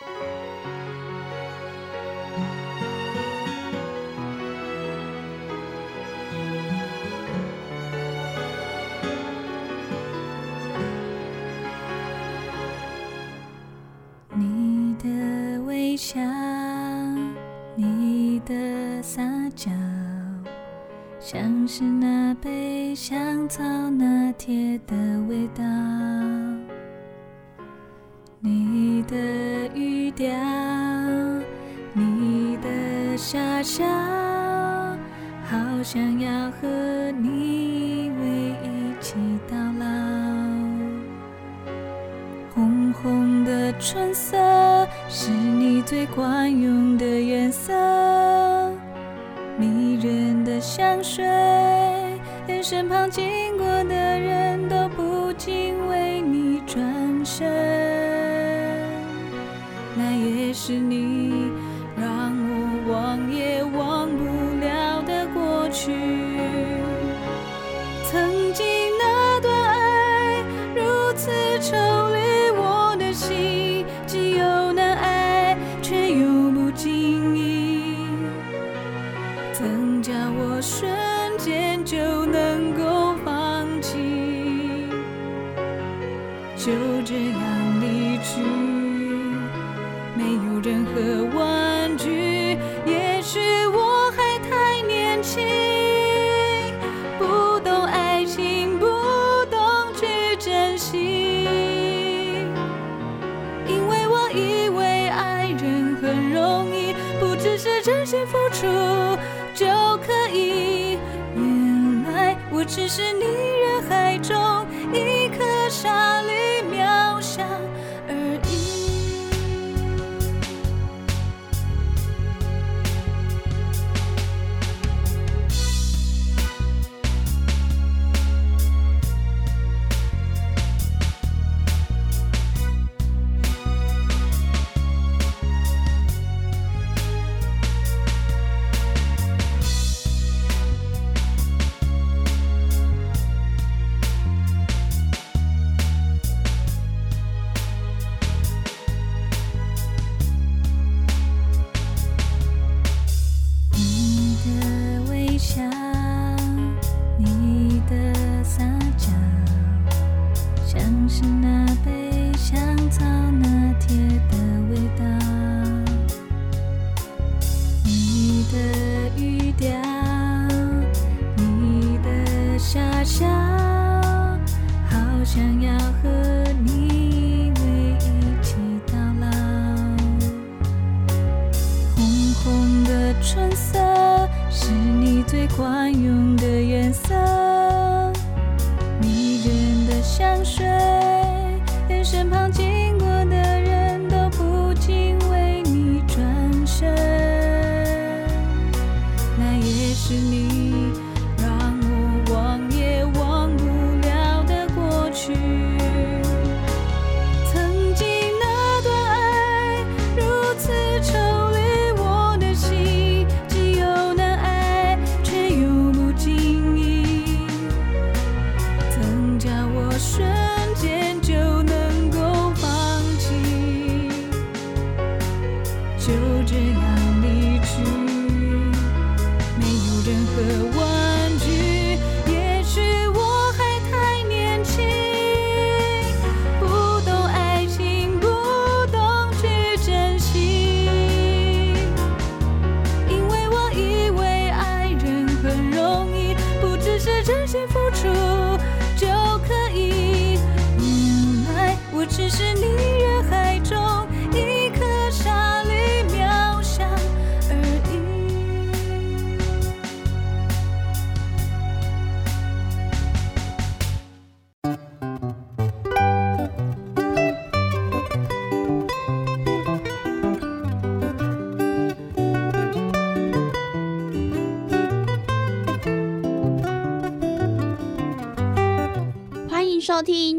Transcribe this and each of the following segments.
你的微笑，你的撒娇，像是那杯香草拿铁的味道。想要和你依一起到老。红红的春色是你最惯用的颜色，迷人的香水，眼身旁只是真心付出就可以。原来我只是你人海中一颗沙粒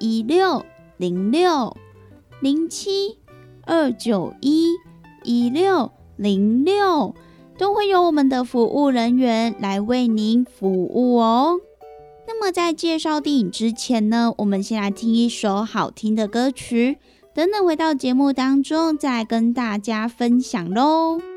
一六零六零七二九一一六零六，都会有我们的服务人员来为您服务哦。那么在介绍电影之前呢，我们先来听一首好听的歌曲，等等回到节目当中再跟大家分享喽。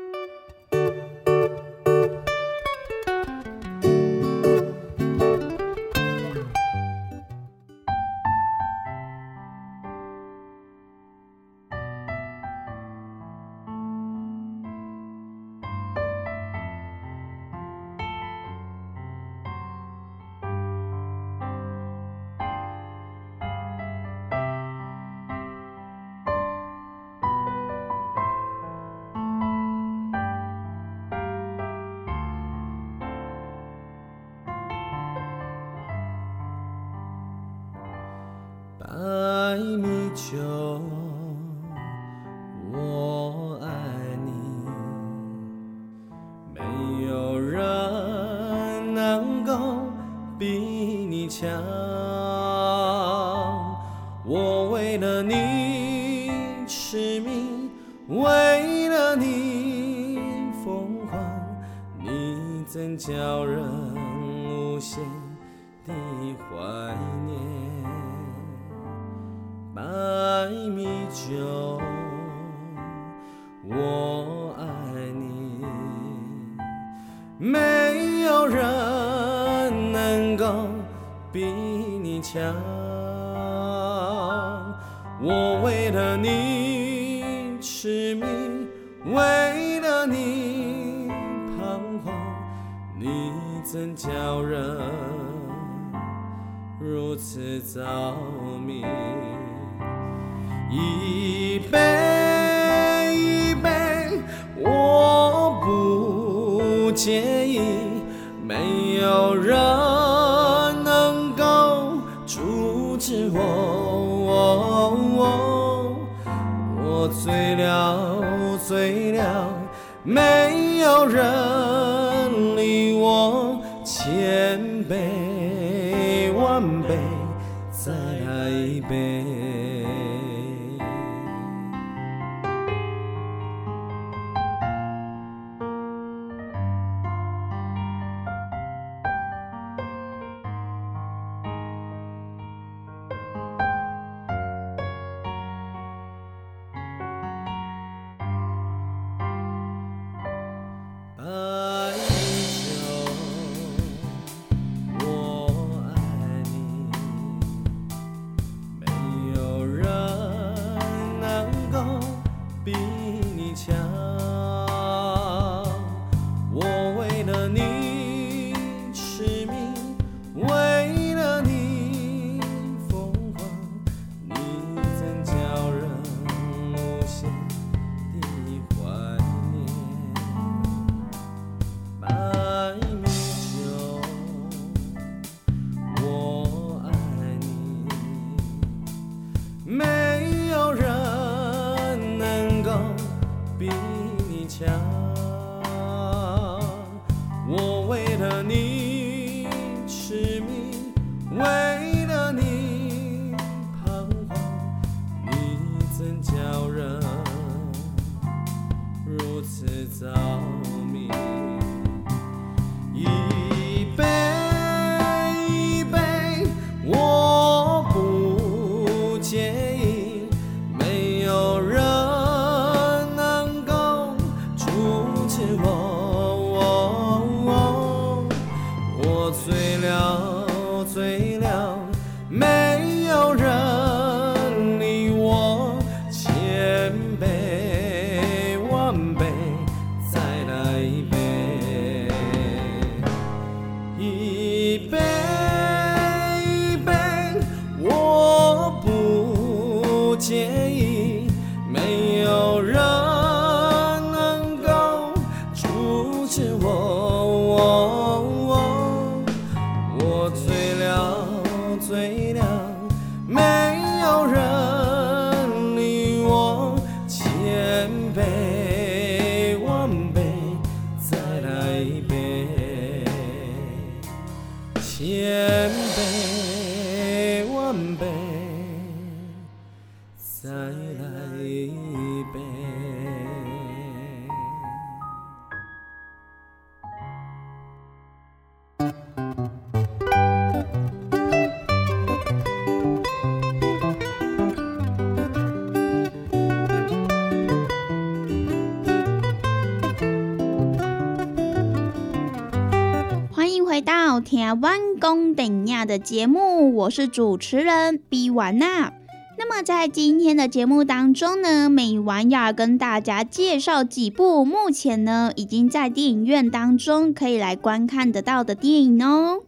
台湾公等亚》的节目，我是主持人比完娜。那么在今天的节目当中呢，美完要跟大家介绍几部目前呢已经在电影院当中可以来观看得到的电影哦。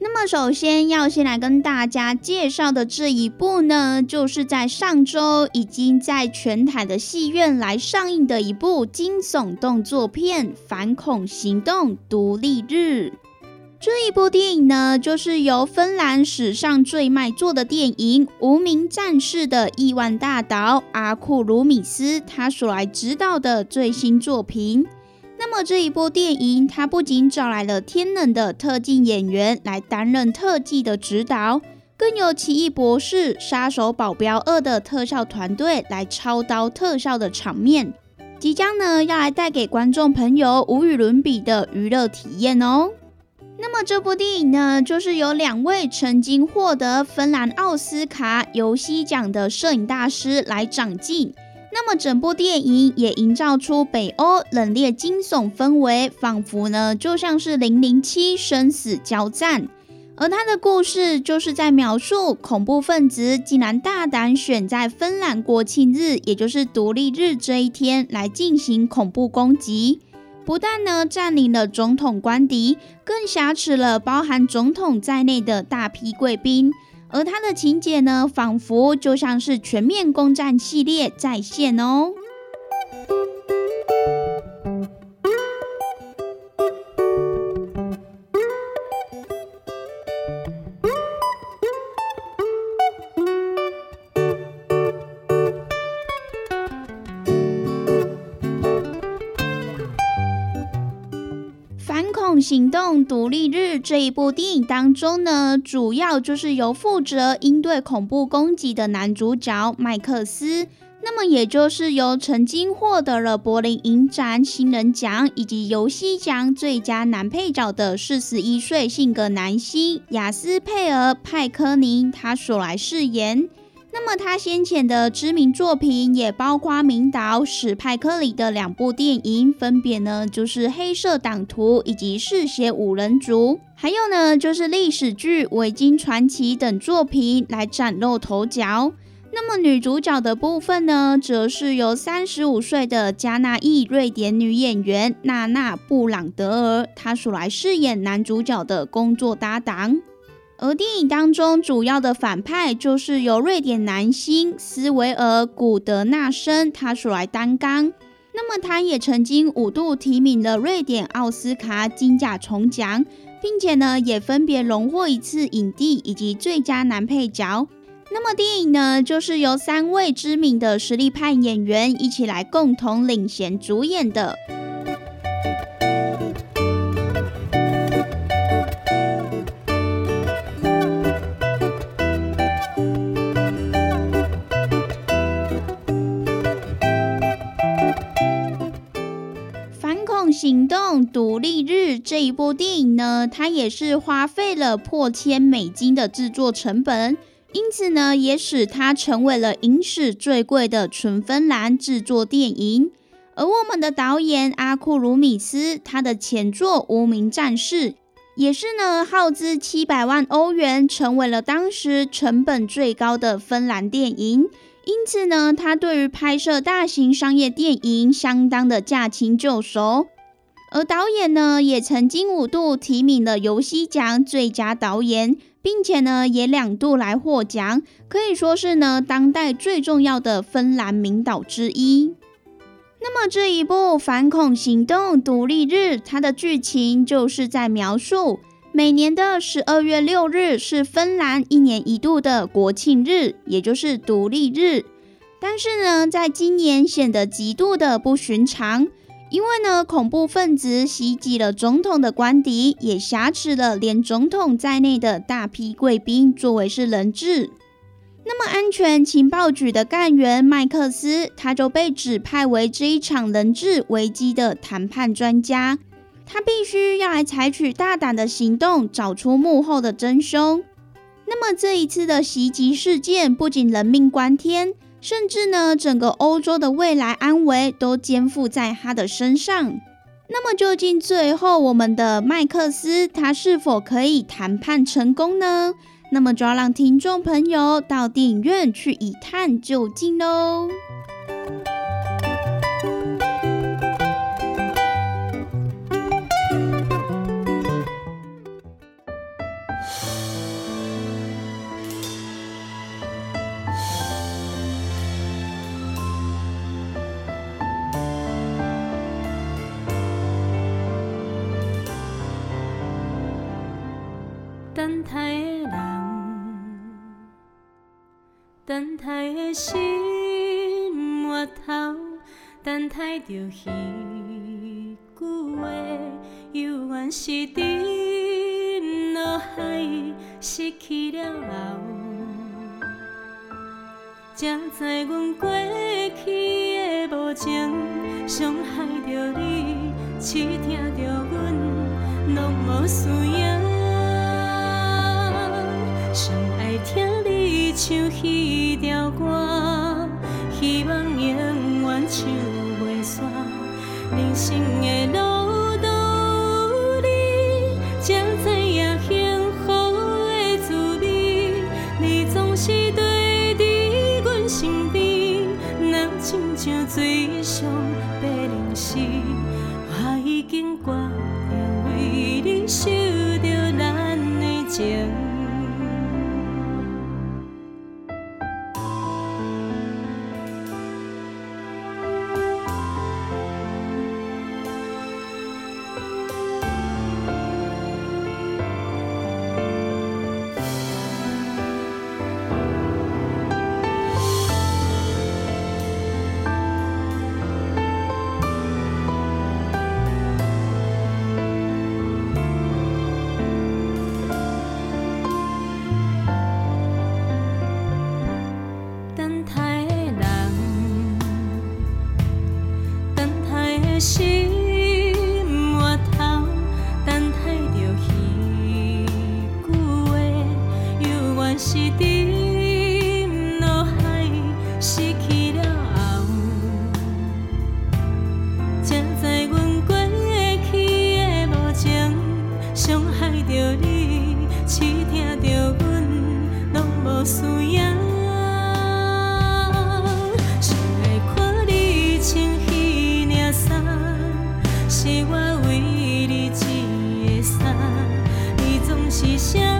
那么首先要先来跟大家介绍的这一部呢，就是在上周已经在全台的戏院来上映的一部惊悚动作片《反恐行动：独立日》。这一部电影呢，就是由芬兰史上最卖座的电影《无名战士》的亿万大导阿库鲁米斯他所来指导的最新作品。那么这一部电影，他不仅找来了天能的特技演员来担任特技的指导，更有奇异博士、杀手保镖二的特效团队来操刀特效的场面，即将呢要来带给观众朋友无与伦比的娱乐体验哦。那么这部电影呢，就是由两位曾经获得芬兰奥斯卡游戏奖的摄影大师来掌镜。那么整部电影也营造出北欧冷冽惊悚氛围，仿佛呢就像是《零零七：生死交战》。而它的故事就是在描述恐怖分子竟然大胆选在芬兰国庆日，也就是独立日这一天来进行恐怖攻击。不但呢占领了总统官邸，更挟持了包含总统在内的大批贵宾。而他的情节呢，仿佛就像是全面攻占系列再现哦。行动独立日这一部电影当中呢，主要就是由负责应对恐怖攻击的男主角麦克斯，那么也就是由曾经获得了柏林影展新人奖以及游戏奖最佳男配角的四十一岁性格男星雅斯佩尔派科宁他所来饰演。那么他先前的知名作品也包括名导史派克里的两部电影，分别呢就是《黑色党徒》以及《嗜血五人族》，还有呢就是历史剧《维京传奇》等作品来崭露头角。那么女主角的部分呢，则是由三十五岁的加纳裔瑞典女演员娜娜布朗德尔，她所来饰演男主角的工作搭档。而电影当中主要的反派就是由瑞典男星斯维尔古德纳森他所来担纲。那么他也曾经五度提名了瑞典奥斯卡金甲虫奖，并且呢也分别荣获一次影帝以及最佳男配角。那么电影呢就是由三位知名的实力派演员一起来共同领衔主演的。行动独立日》这一部电影呢，它也是花费了破千美金的制作成本，因此呢，也使它成为了影史最贵的纯芬兰制作电影。而我们的导演阿库鲁米斯，他的前作《无名战士》也是呢，耗资七百万欧元，成为了当时成本最高的芬兰电影。因此呢，他对于拍摄大型商业电影相当的驾轻就熟。而导演呢，也曾经五度提名了游戏奖最佳导演，并且呢，也两度来获奖，可以说是呢，当代最重要的芬兰名导之一。那么这一部《反恐行动独立日》，它的剧情就是在描述。每年的十二月六日是芬兰一年一度的国庆日，也就是独立日。但是呢，在今年显得极度的不寻常，因为呢，恐怖分子袭击了总统的官邸，也挟持了连总统在内的大批贵宾，作为是人质。那么，安全情报局的干员麦克斯，他就被指派为这一场人质危机的谈判专家。他必须要来采取大胆的行动，找出幕后的真凶。那么这一次的袭击事件不仅人命关天，甚至呢整个欧洲的未来安危都肩负在他的身上。那么究竟最后我们的麦克斯他是否可以谈判成功呢？那么就要让听众朋友到电影院去一探究竟喽。等待的心窝头，等待着彼句话，犹原是伫脑海失去了后，才知阮过去的无情，伤害着你，刺痛着阮，拢无需要。唱彼条歌，希望永远唱袂煞。人生的路是我为你织的衫你总是向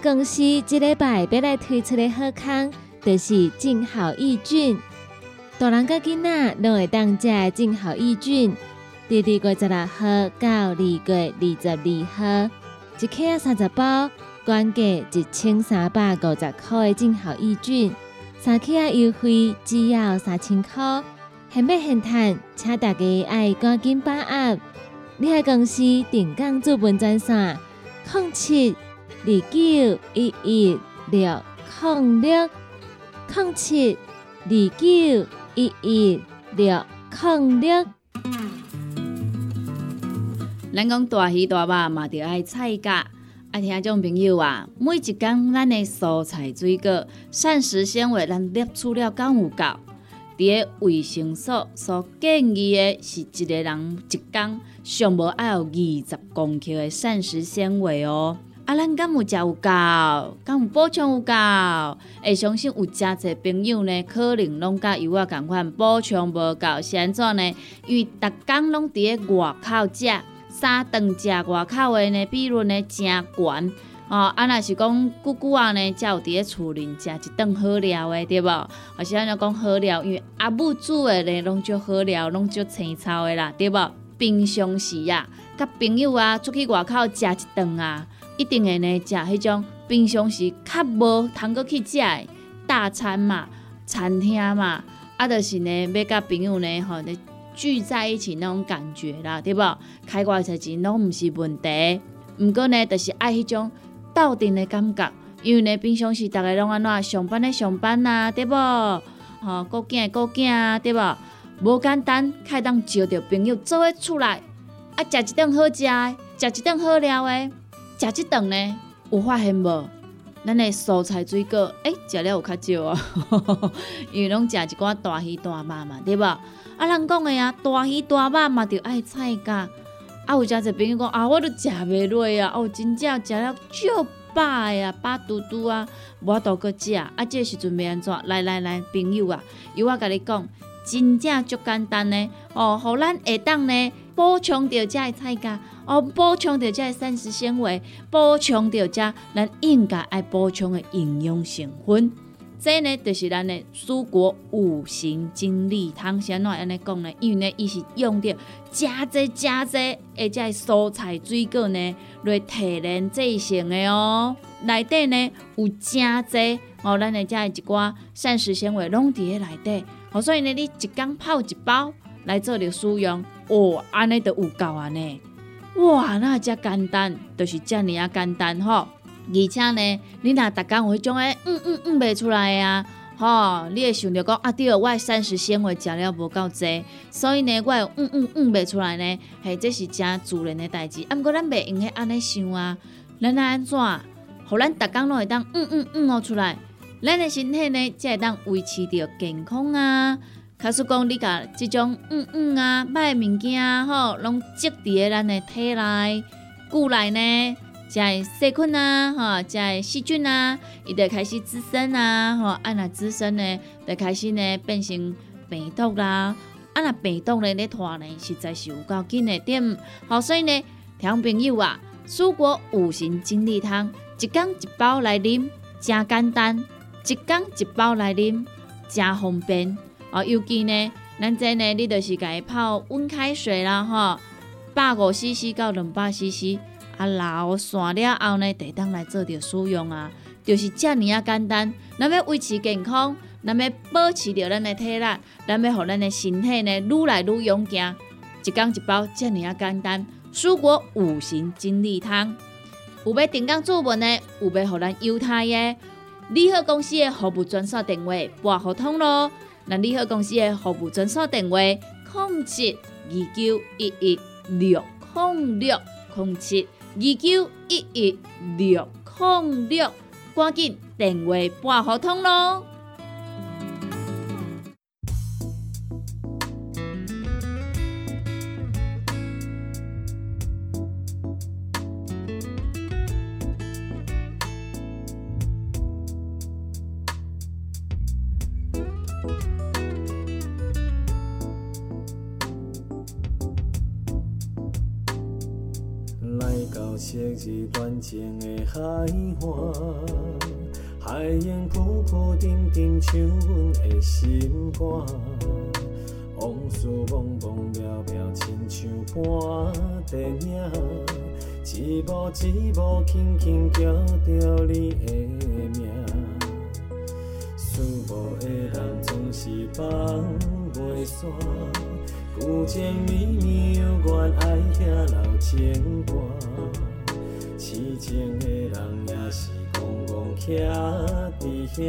公司即礼拜要来推出的好康，就是正好益菌。大人甲囡仔拢会当食正好益菌。伫二月十六号到二月二十二号，一克三十包，原价一千三百五十块的正好益菌，三克啊优惠只要三千块，现买现赚，请大家爱赶紧把握。你的公司定岗资本专线。零七二九一一六零六零七二九一一六零六。咱讲大鱼大肉嘛，着爱菜价。爱听种朋友啊，每一工咱的蔬菜水果、膳食纤维，咱摄取了够有够？伫个卫生素所建议的是一个人一工上无爱有二十公克的膳食纤维哦。啊，咱敢有食有够？敢有补充有够？会相信有诚侪朋友呢，可能拢甲油啊共款补充无够，是安怎呢？因为逐工拢伫个外口食，三顿食外口的呢，比如呢诚悬。哦，啊，若是讲久久啊呢，才有伫咧厝里食一顿好料的，对无？或是安尼讲好料，因为阿母煮的呢，拢足好料，拢足青草的啦，对无？平常时啊，甲朋友啊出去外口食一顿啊，一定会呢食迄种平常时较无通过去食的大餐嘛、餐厅嘛，啊，就是呢要甲朋友呢吼，聚在一起那种感觉啦，对无？开偌侪钱拢毋是问题，毋过呢，就是爱迄种。斗阵的感觉，因为呢，平常时逐个拢安怎上班咧上班啊，对无？吼，顾囝顾囝啊，对无？无简单，开当招着朋友做伙出来，啊，食一顿好食的，食一顿好料的，食一顿呢，有发现无？咱的蔬菜水果，诶，食了有较少啊，因为拢食一寡大鱼大肉嘛，对无？啊，人讲的啊，大鱼大肉嘛，着爱菜噶。啊，有诚侪朋友讲啊，我都食袂落啊，哦，真正食了足饱呀，饱嘟嘟啊，无法度搁食。啊，这时阵要安怎？来来来，朋友啊，由我甲你讲，真正足简单呢。哦，互咱下当呢补充着遮的菜价，哦，补充着遮的膳食纤维，补充着遮咱应该爱补充的营养成分。这呢，就是咱的蔬果五行精力汤，先怎安尼讲呢？因为呢，伊是用着加济加济，而且蔬菜水果呢来提炼制成的哦。内底呢有真济哦，咱的遮一寡膳食纤维拢伫咧内底。哦，所以呢，你一缸泡一包来做着使用，哦，安尼就有够啊呢。哇，那遮简单，就是遮尔啊简单吼。而且呢，你若逐工有迄种诶，嗯嗯嗯袂出来啊，吼，你会想着讲啊，对，我诶膳食纤维食了无够济，所以呢，我嗯嗯嗯袂出来呢，嘿，这是真自然诶代志。啊，毋过咱袂用许安尼想啊，咱安怎，互咱逐工拢会当嗯嗯嗯哦出来，咱诶身体呢才会当维持着健康啊。假使讲你甲即种嗯嗯啊歹物件吼，拢积伫咧咱诶体内、骨内呢？在细菌啊，哈，在细菌啊，伊就开始滋生啊，吼，啊若滋生呢，就开始呢变成病毒啦，啊若病毒呢咧拖呢，实在是有够紧的点。好，所以呢，听朋友啊，蔬果五行精力汤，一缸一包来啉，真简单，一缸一包来啉，真方便。啊，尤其呢，咱这呢，你就是家泡温开水啦，吼，百五 CC 到两百 CC。啊，老散了后呢，得当来做着使用啊，就是遮尔啊简单。咱要维持健康，咱要保持着咱的体力，咱要互咱的身体呢愈来愈勇健。一缸一包，遮尔啊简单。蔬果五行精力汤，有要订购注文的，有要互咱犹太的，利好公司的服务专线电话拨互通咯。那利好公司的服务专线电话：零七二九一一六零六零七。二九一一六零六，赶紧电话拨合通咯！昔日恋情的海岸，海烟浮浮沉沉，像阮的心肝。往事茫茫渺渺，亲像半电影，一幕一幕轻轻叫着你的名。思慕的人总是放袂散，旧情绵绵犹原爱听老情歌。痴情的人也是戆戆徛伫遐，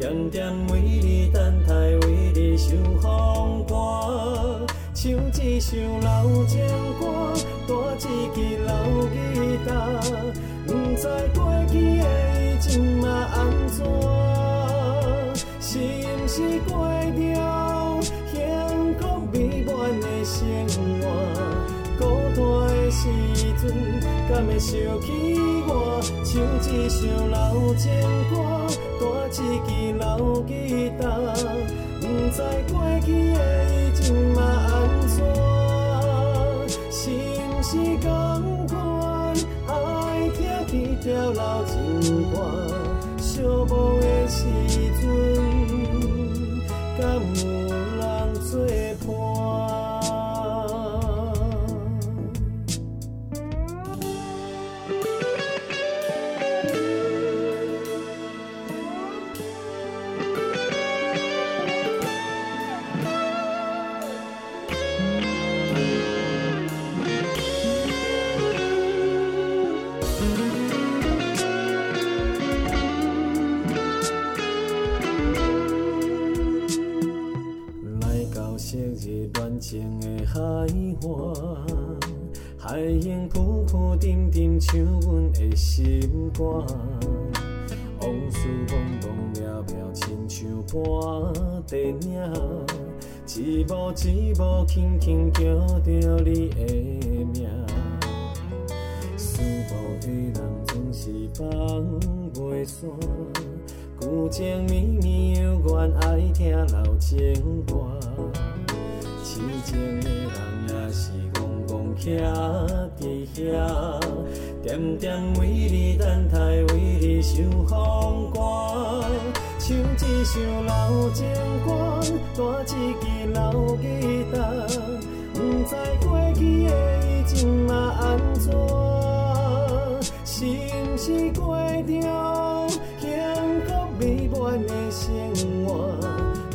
点点为你等待，为你受风寒。唱一首老情歌，弹一支老吉他，不知过去的伊今嘛安怎？是毋是过着幸福美满的生活？孤单的时阵，敢会想起我？唱一首老情歌，弹一支老吉他，不知过去的伊今嘛安怎？是毋是同款爱听起条老情歌？寂寞的时阵，往事茫茫渺渺，亲像半电影，一幕一幕轻轻叫着你的名。思慕的人总是放袂散，旧情绵绵犹原爱听老情歌。痴情的人也是戆戆徛伫遐，点点为你等待，为你受风寒。唱一首老情歌，弹一支老吉他，不知过去的伊今嘛安怎？是毋是过着幸福美满的生活？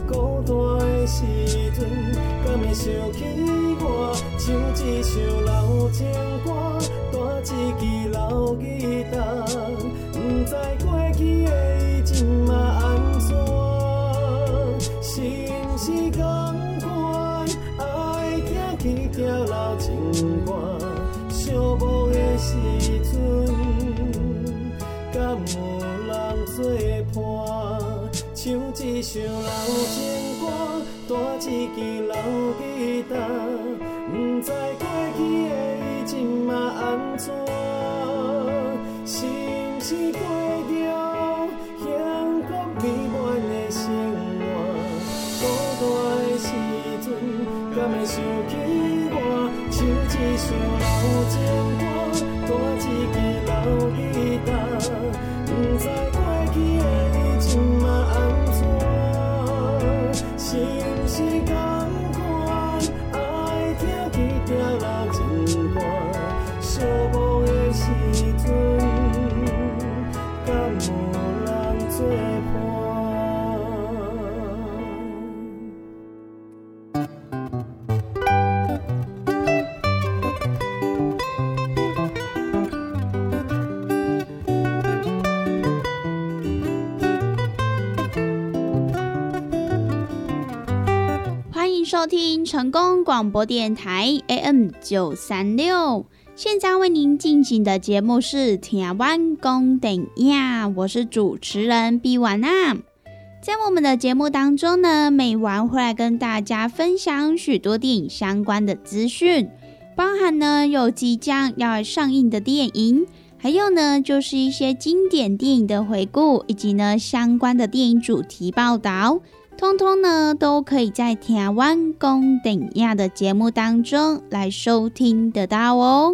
孤单的时阵，敢会想起我？唱一首老情歌，像老情歌，弹一支老吉他，收听成功广播电台 AM 九三六。现在为您进行的节目是《听完公等呀》，我是主持人毕婉娜。在我们的节目当中呢，每晚会来跟大家分享许多电影相关的资讯，包含呢有即将要上映的电影，还有呢就是一些经典电影的回顾，以及呢相关的电影主题报道。通通呢都可以在台湾公等亚的节目当中来收听得到哦。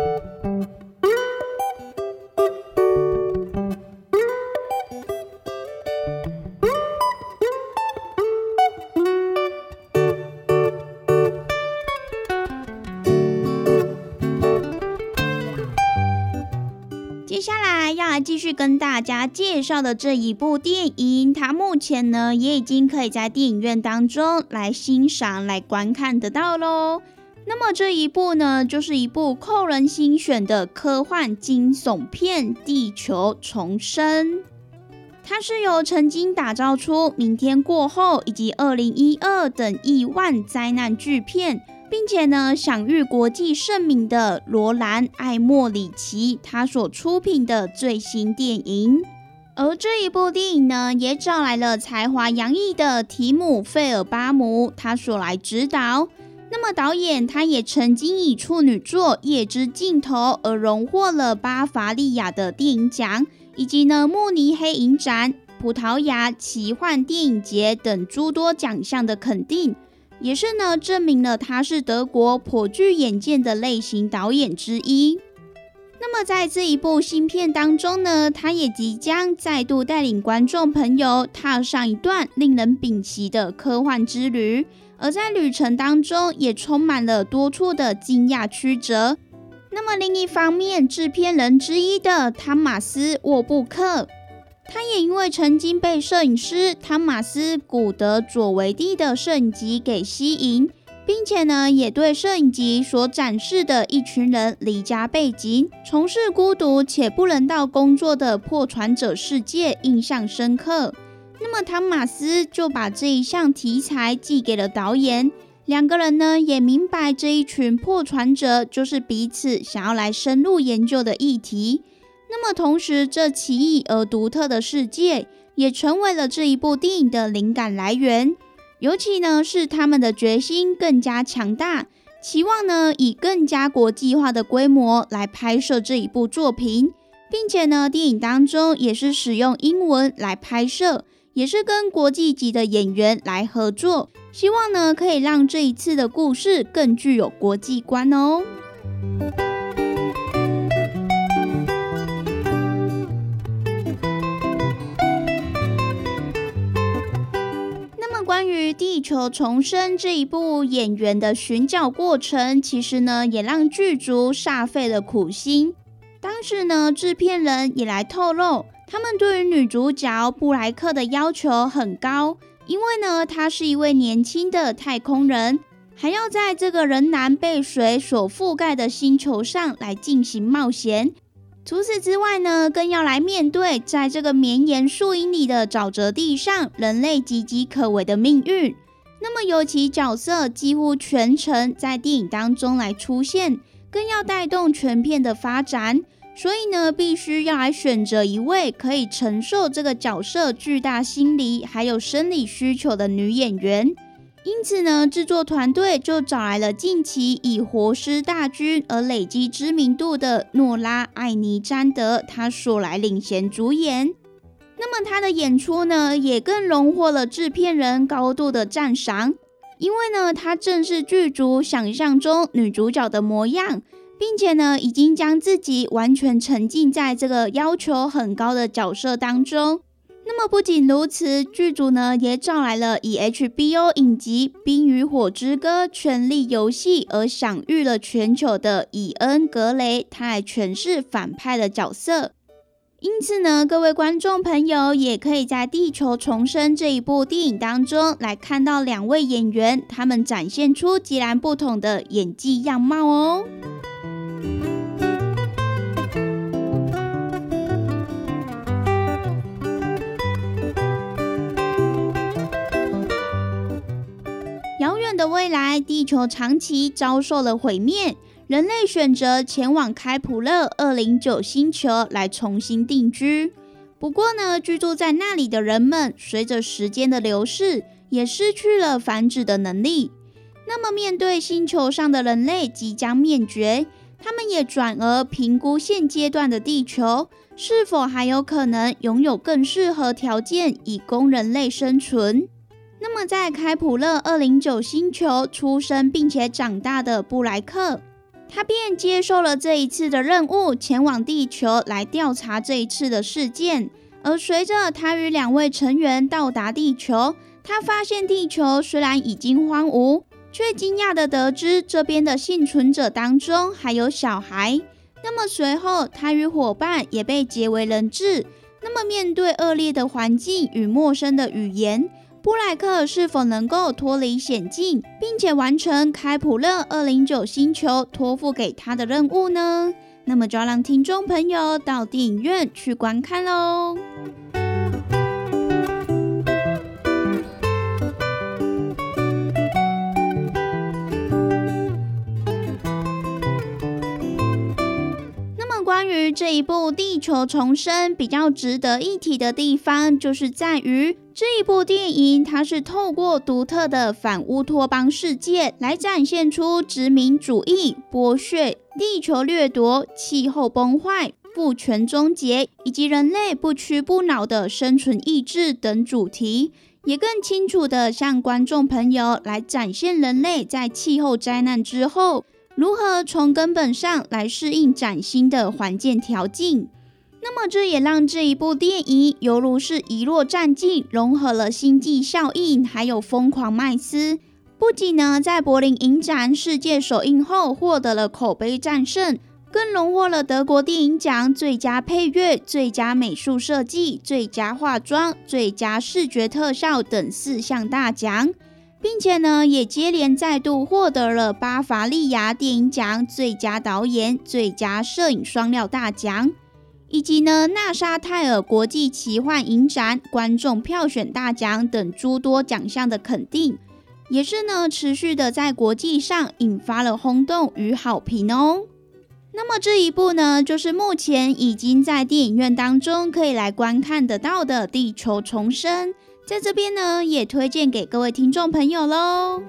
继续跟大家介绍的这一部电影，它目前呢也已经可以在电影院当中来欣赏、来观看得到喽。那么这一部呢，就是一部扣人心弦的科幻惊悚片《地球重生》。它是由曾经打造出《明天过后》以及《二零一二》等亿万灾难巨片。并且呢，享誉国际盛名的罗兰·艾莫里奇，他所出品的最新电影。而这一部电影呢，也找来了才华洋溢的提姆·费尔巴姆，他所来指导。那么导演他也曾经以处女作《夜之尽头》而荣获了巴伐利亚的电影奖，以及呢慕尼黑影展、葡萄牙奇幻电影节等诸多奖项的肯定。也是呢，证明了他是德国颇具眼见的类型导演之一。那么在这一部新片当中呢，他也即将再度带领观众朋友踏上一段令人屏息的科幻之旅，而在旅程当中也充满了多处的惊讶曲折。那么另一方面，制片人之一的汤马斯·沃布克。他也因为曾经被摄影师汤马斯·古德佐维蒂的摄影集给吸引，并且呢，也对摄影集所展示的一群人离家背景、从事孤独且不人道工作的破船者世界印象深刻。那么汤马斯就把这一项题材寄给了导演，两个人呢也明白这一群破船者就是彼此想要来深入研究的议题。那么，同时，这奇异而独特的世界也成为了这一部电影的灵感来源。尤其呢，是他们的决心更加强大，期望呢以更加国际化的规模来拍摄这一部作品，并且呢，电影当中也是使用英文来拍摄，也是跟国际级的演员来合作，希望呢可以让这一次的故事更具有国际观哦。关于《地球重生》这一部演员的寻找过程，其实呢也让剧组煞费了苦心。当时呢，制片人也来透露，他们对于女主角布莱克的要求很高，因为呢，她是一位年轻的太空人，还要在这个仍然被水所覆盖的星球上来进行冒险。除此之外呢，更要来面对在这个绵延数英里的沼泽地上人类岌岌可危的命运。那么，尤其角色几乎全程在电影当中来出现，更要带动全片的发展。所以呢，必须要来选择一位可以承受这个角色巨大心理还有生理需求的女演员。因此呢，制作团队就找来了近期以《活尸大军》而累积知名度的诺拉·艾尼詹德，他所来领衔主演。那么他的演出呢，也更荣获了制片人高度的赞赏，因为呢，他正是剧组想象中女主角的模样，并且呢，已经将自己完全沉浸在这个要求很高的角色当中。那么不仅如此，剧组呢也找来了以 HBO 影集《冰与火之歌：权力游戏》而享誉了全球的伊恩·格雷，他来诠释反派的角色。因此呢，各位观众朋友也可以在《地球重生》这一部电影当中来看到两位演员，他们展现出截然不同的演技样貌哦。的未来，地球长期遭受了毁灭，人类选择前往开普勒二零九星球来重新定居。不过呢，居住在那里的人们，随着时间的流逝，也失去了繁殖的能力。那么，面对星球上的人类即将灭绝，他们也转而评估现阶段的地球是否还有可能拥有更适合条件，以供人类生存。那么，在开普勒二零九星球出生并且长大的布莱克，他便接受了这一次的任务，前往地球来调查这一次的事件。而随着他与两位成员到达地球，他发现地球虽然已经荒芜，却惊讶的得知这边的幸存者当中还有小孩。那么随后，他与伙伴也被结为人质。那么面对恶劣的环境与陌生的语言，布莱克是否能够脱离险境，并且完成开普勒二零九星球托付给他的任务呢？那么就要让听众朋友到电影院去观看喽。关于这一部《地球重生》，比较值得一提的地方，就是在于这一部电影，它是透过独特的反乌托邦世界，来展现出殖民主义、剥削、地球掠夺、气候崩坏、父权终结，以及人类不屈不挠的生存意志等主题，也更清楚的向观众朋友来展现人类在气候灾难之后。如何从根本上来适应崭新的环境条件？那么这也让这一部电影犹如是遗落战境，融合了星际效应，还有疯狂麦斯。不仅呢在柏林影展世界首映后获得了口碑战胜，更荣获了德国电影奖最佳配乐、最佳美术设计、最佳化妆、最佳视觉特效等四项大奖。并且呢，也接连再度获得了巴伐利亚电影奖最佳导演、最佳摄影双料大奖，以及呢纳沙泰尔国际奇幻影展观众票选大奖等诸多奖项的肯定，也是呢持续的在国际上引发了轰动与好评哦。那么这一部呢，就是目前已经在电影院当中可以来观看得到的《地球重生》。在这边呢，也推荐给各位听众朋友喽。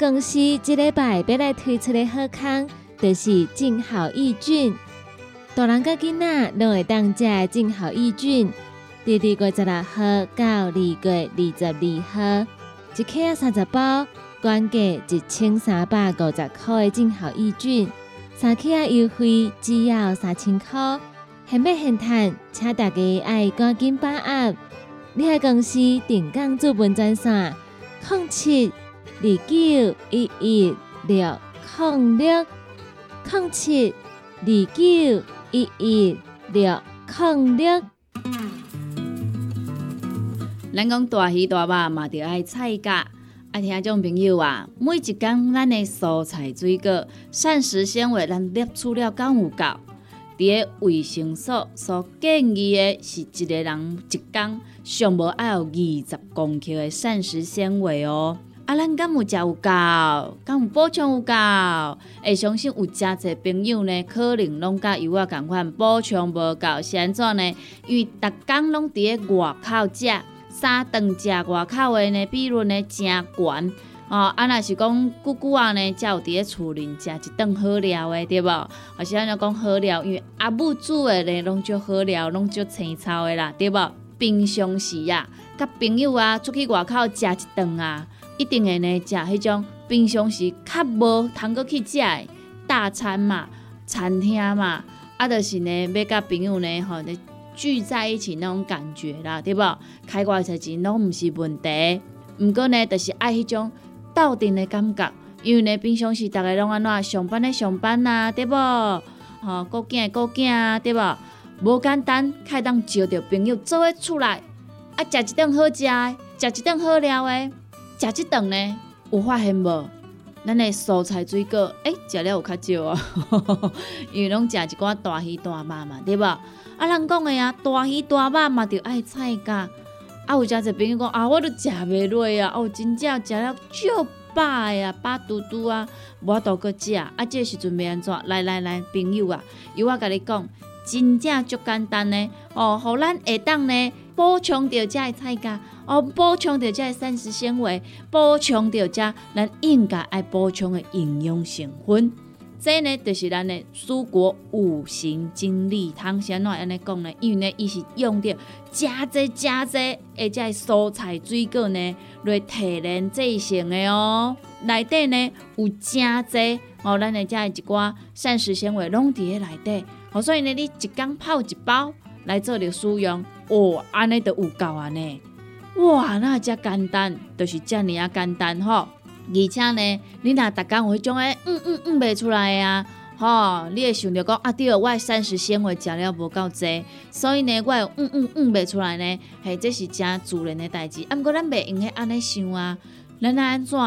公司即礼拜要来推出的好康，就是静好益菌。大人甲囡仔拢会当食的静好益菌。第二月十六号到二月二十二号，一克三十包，原价一千三百五十块的静好益菌，三克啊优惠只要三千块。现买现赚，请大家爱赶紧把握。你的公司定岗做本专线。零七二九一一六零六零七二九一一六零六。咱讲大鱼大肉嘛，着爱菜价。啊，听众朋友啊，每一工咱的蔬菜水果、膳食纤维，咱摄取了敢有够？伫个维生素所建议的是一个人一工上无爱有二十公克的膳食纤维哦。啊，咱敢有食有够？敢有补充有够？会相信有诚侪朋友呢，可能拢甲油啊共款补充无够，是安怎呢？因为逐工拢伫个外口食，三顿食外口的呢比如呢诚悬。哦，啊，若是讲久久啊呢，才有伫咧厝里食一顿好料的，对无？啊是安怎讲好料？因为阿母煮的呢，拢足好料，拢足青草的啦，对无？平常时啊，甲朋友啊出去外口食一顿啊，一定会呢食迄种平常时较无通过去食的大餐嘛、餐厅嘛，啊，就是呢要甲朋友呢吼，咧聚在一起那种感觉啦，对无？开偌侪钱拢毋是问题，毋过呢，就是爱迄种。斗阵的感觉，因为呢，平常时逐个拢安怎上班咧上班啊，对无？吼，顾囝顾囝啊，对无？无简单，开当招着朋友做伙出来，啊，食一顿好食的，食一顿好料的，食一顿呢，有发现无？咱的蔬菜水果，诶、食了有较少啊，因为拢食一寡大鱼大肉嘛，对无？啊，人讲的啊，大鱼大肉嘛，着爱菜噶。啊，有诚侪朋友讲啊，我都食袂落啊，哦，真正食了足饱的啊，饱嘟嘟啊，无法度搁食。啊，这时阵要安怎？来来来，朋友啊，由我甲你讲，真正足简单呢。哦，互咱下当呢补充着遮的菜价，哦，补充着遮的膳食纤维，补充着遮咱应该爱补充的营养成分。这呢就是咱的蔬果五行精力汤，先怎安尼讲呢？因为呢，伊是用着加济加济，而且蔬菜水果呢来提炼制成的哦。内底呢有加济哦，咱的遮一寡膳食纤维拢伫咧内底，哦，所以呢，你一工泡一包来做着使用，哦，安尼就有够啊呢。哇，那遮简单，就是遮尔啊简单吼。而且呢，你若逐工有迄种诶，嗯嗯嗯袂出来啊，吼，你会想着讲啊，对，我诶膳食纤维食了无够济，所以呢，我会嗯嗯嗯袂出来呢，嘿，这是真自然诶代志。啊，毋过咱袂用许安尼想啊，咱来安怎，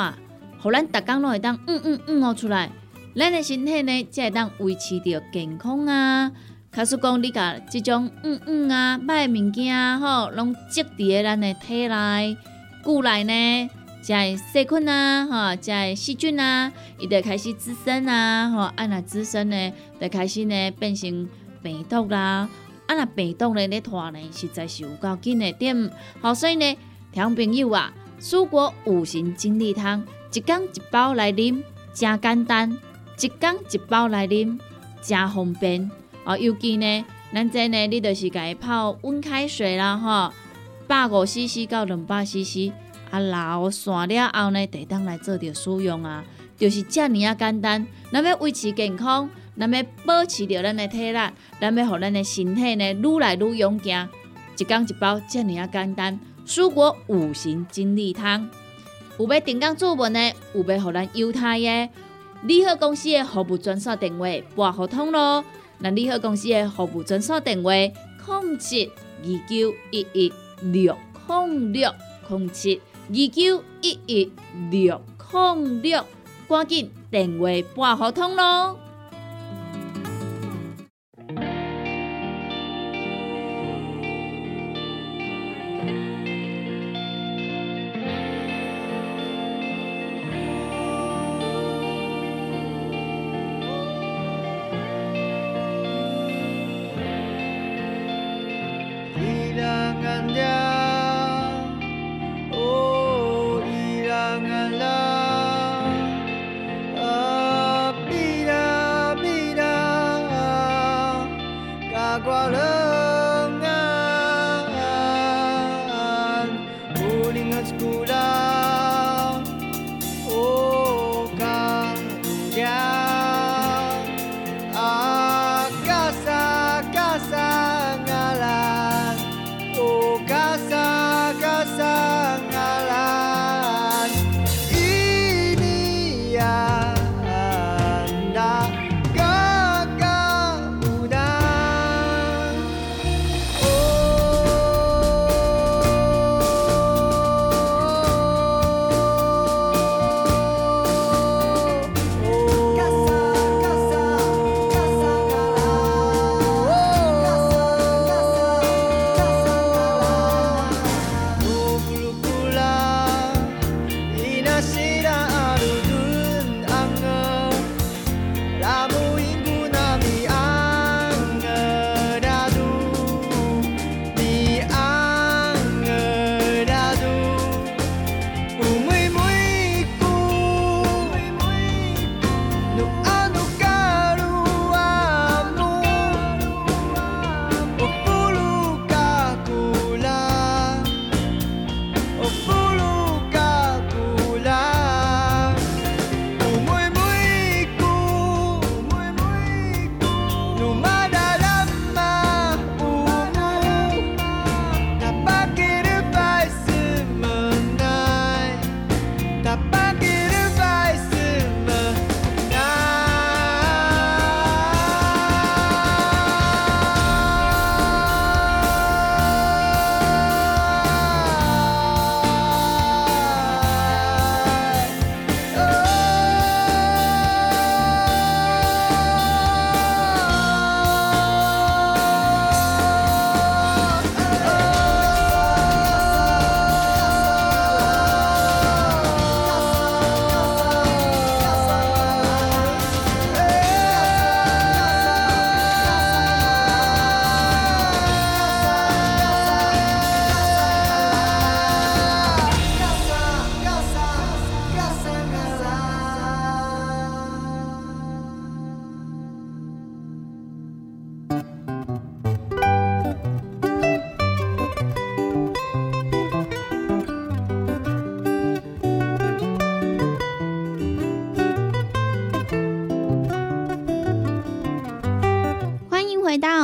互咱逐工拢会当嗯嗯嗯哦出来，咱诶身体呢才会当维持着健康啊。假使讲你甲即种嗯嗯啊歹物件，吼，拢积伫咧咱诶体内、骨内呢。遮个细菌啊，吼，遮个细菌啊，伊就开始滋生啊，吼，啊若滋生呢，就开始呢变成病毒啦，啊若病毒呢咧拖呢，实在是有够紧的点，好，所以呢，听朋友啊，蔬果五行精力汤，一缸一包来啉，真简单，一缸一包来啉，真方便，哦，尤其呢，咱这呢，你就是家泡温开水啦，吼，百五 CC 到两百 CC。啊，老散了后呢，得当来做着使用啊，就是遮尔啊简单。咱要维持健康，咱要保持着咱的体力，咱要互咱的身体呢愈来愈勇健。一缸一包，遮尔啊简单。蔬果五行精力汤，有要订购做文呢，有要互咱犹太的利好公司的服务专线电话拨互通咯。那利好公司的服务专线电话：零七二九一一六零六零七。二九一一六零六，赶紧电话拨合通咯。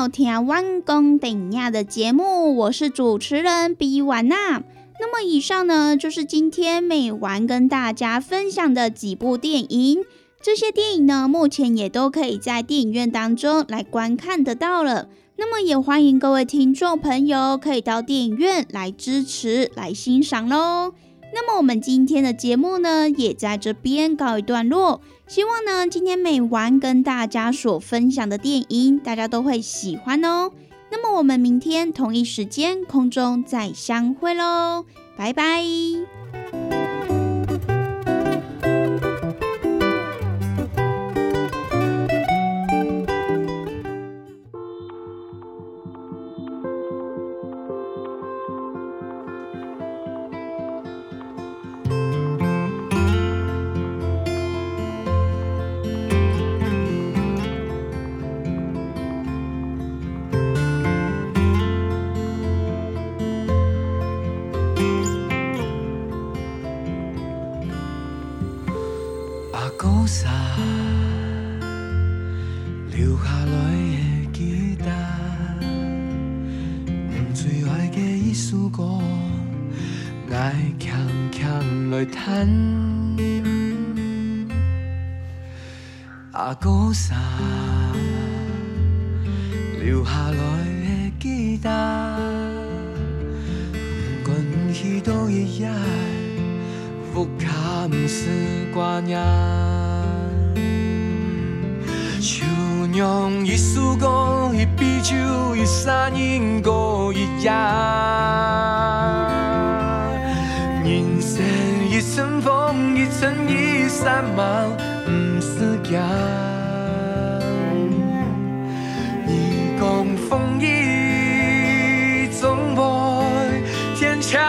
听完公等亚》的节目，我是主持人比婉娜。那么以上呢，就是今天美完跟大家分享的几部电影。这些电影呢，目前也都可以在电影院当中来观看得到了。那么也欢迎各位听众朋友可以到电影院来支持、来欣赏喽。那么我们今天的节目呢，也在这边告一段落。希望呢，今天美完跟大家所分享的电影，大家都会喜欢哦。那么我们明天同一时间空中再相会喽，拜拜。阿哥萨留下来的吉他，不管去倒一夜。福卡毋是挂念，像让一束光，一杯酒，一山因果一样。人生一阵风，一阵雨，散漫毋是行。你讲风雨总会坚强。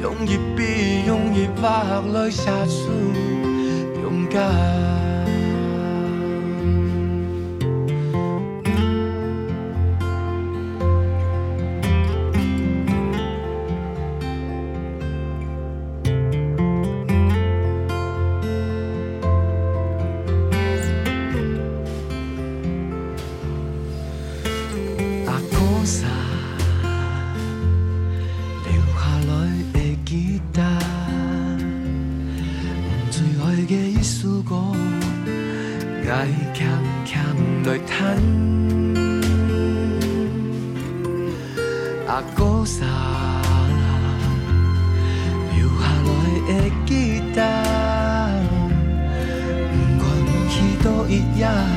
用一笔，用一画来写出勇敢。到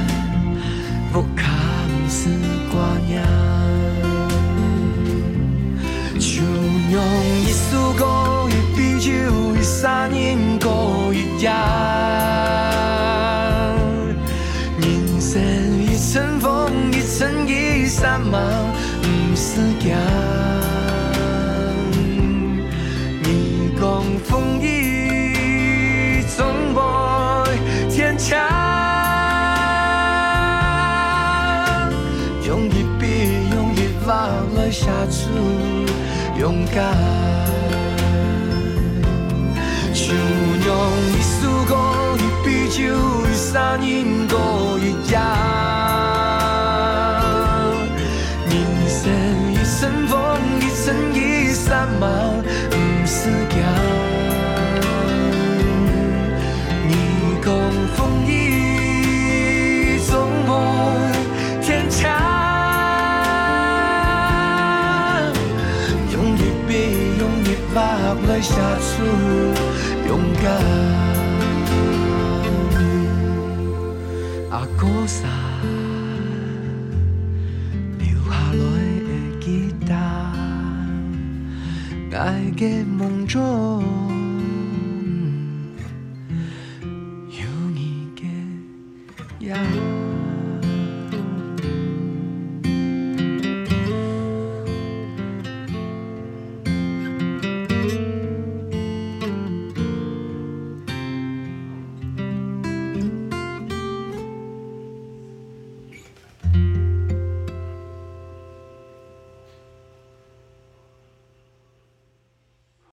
酒，一山因果一样。人生一阵风，一阵雨，散漫不是行。你讲风雨总会天长。用一笔，用一画来写出勇敢。夜梦中。